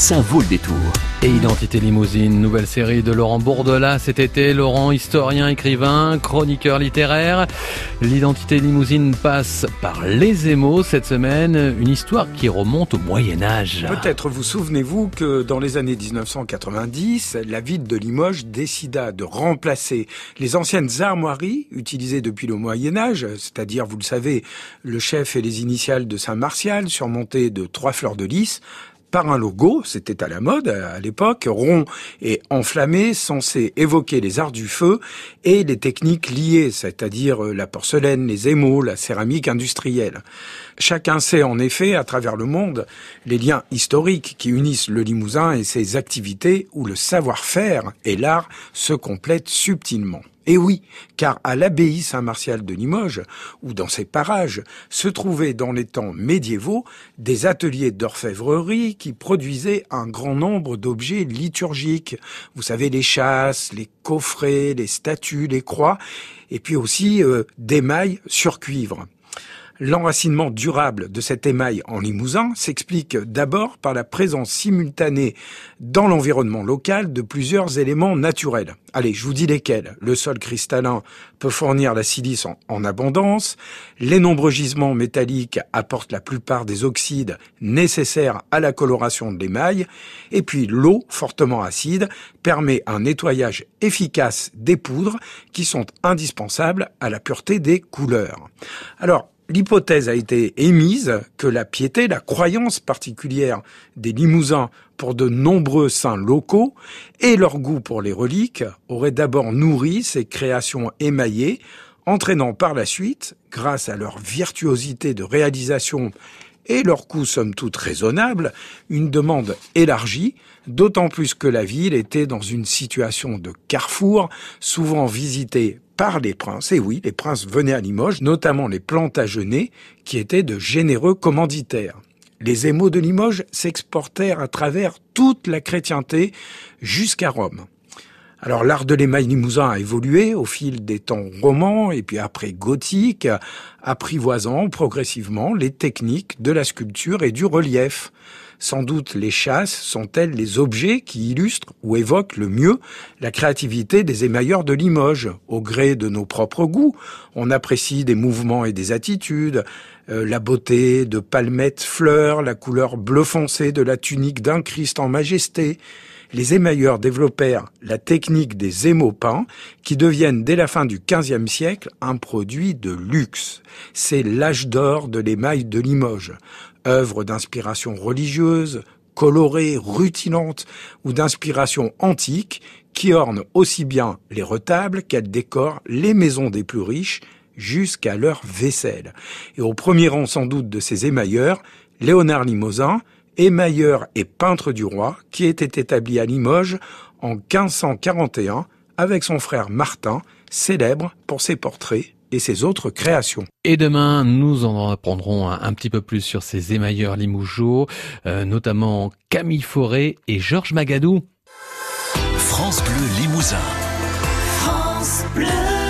ça vaut le détour. Et Identité Limousine, nouvelle série de Laurent Bourdelat cet été. Laurent, historien, écrivain, chroniqueur littéraire. L'Identité Limousine passe par les émaux cette semaine, une histoire qui remonte au Moyen Âge. Peut-être vous souvenez-vous que dans les années 1990, la ville de Limoges décida de remplacer les anciennes armoiries utilisées depuis le Moyen Âge, c'est-à-dire, vous le savez, le chef et les initiales de Saint-Martial surmontées de trois fleurs de lys, par un logo, c'était à la mode à l'époque, rond et enflammé, censé évoquer les arts du feu et les techniques liées, c'est-à-dire euh, la porcelaine, les émaux, la céramique industrielle. Chacun sait en effet, à travers le monde, les liens historiques qui unissent le Limousin et ses activités où le savoir-faire et l'art se complètent subtilement. Et oui, car à l'abbaye Saint-Martial de Limoges, ou dans ses parages, se trouvaient dans les temps médiévaux des ateliers d'orfèvrerie qui produisaient un grand nombre d'objets liturgiques. Vous savez, les chasses, les coffrets, les statues, les croix, et puis aussi euh, des mailles sur cuivre. L'enracinement durable de cet émail en Limousin s'explique d'abord par la présence simultanée dans l'environnement local de plusieurs éléments naturels. Allez, je vous dis lesquels. Le sol cristallin peut fournir la silice en, abondance, les nombreux gisements métalliques apportent la plupart des oxydes nécessaires à la coloration de l'émail, et puis l'eau, fortement acide, permet un nettoyage efficace des poudres qui sont indispensables à la pureté des couleurs. Alors, l'hypothèse a été émise que la piété, la croyance particulière des Limousins pour de nombreux saints locaux et leur goût pour les reliques auraient d'abord nourri ces créations émaillées, entraînant par la suite, grâce à leur virtuosité de réalisation et leur coût somme toute raisonnable, une demande élargie, d'autant plus que la ville était dans une situation de carrefour, souvent visitée par les princes. Et oui, les princes venaient à Limoges, notamment les Plantagenets, qui étaient de généreux commanditaires. Les émaux de Limoges s'exportèrent à travers toute la chrétienté jusqu'à Rome. Alors l'art de l'émail limousin a évolué au fil des temps romans et puis après gothique, apprivoisant progressivement les techniques de la sculpture et du relief. Sans doute les chasses sont-elles les objets qui illustrent ou évoquent le mieux la créativité des émailleurs de Limoges. Au gré de nos propres goûts, on apprécie des mouvements et des attitudes, euh, la beauté de palmettes fleurs, la couleur bleu foncé de la tunique d'un Christ en majesté. Les émailleurs développèrent la technique des émaux qui deviennent dès la fin du XVe siècle un produit de luxe. C'est l'âge d'or de l'émail de Limoges œuvre d'inspiration religieuse, colorée, rutilante ou d'inspiration antique qui ornent aussi bien les retables qu'elles décorent les maisons des plus riches jusqu'à leur vaisselle. Et au premier rang sans doute de ces émailleurs, Léonard Limosin, émailleur et peintre du roi, qui était établi à Limoges en 1541 avec son frère Martin, célèbre pour ses portraits et ses autres créations. Et demain, nous en apprendrons un, petit peu plus sur ces émailleurs limougeaux, euh, notamment Camille Forêt et Georges Magadou. France Bleu Limousin. France Bleu.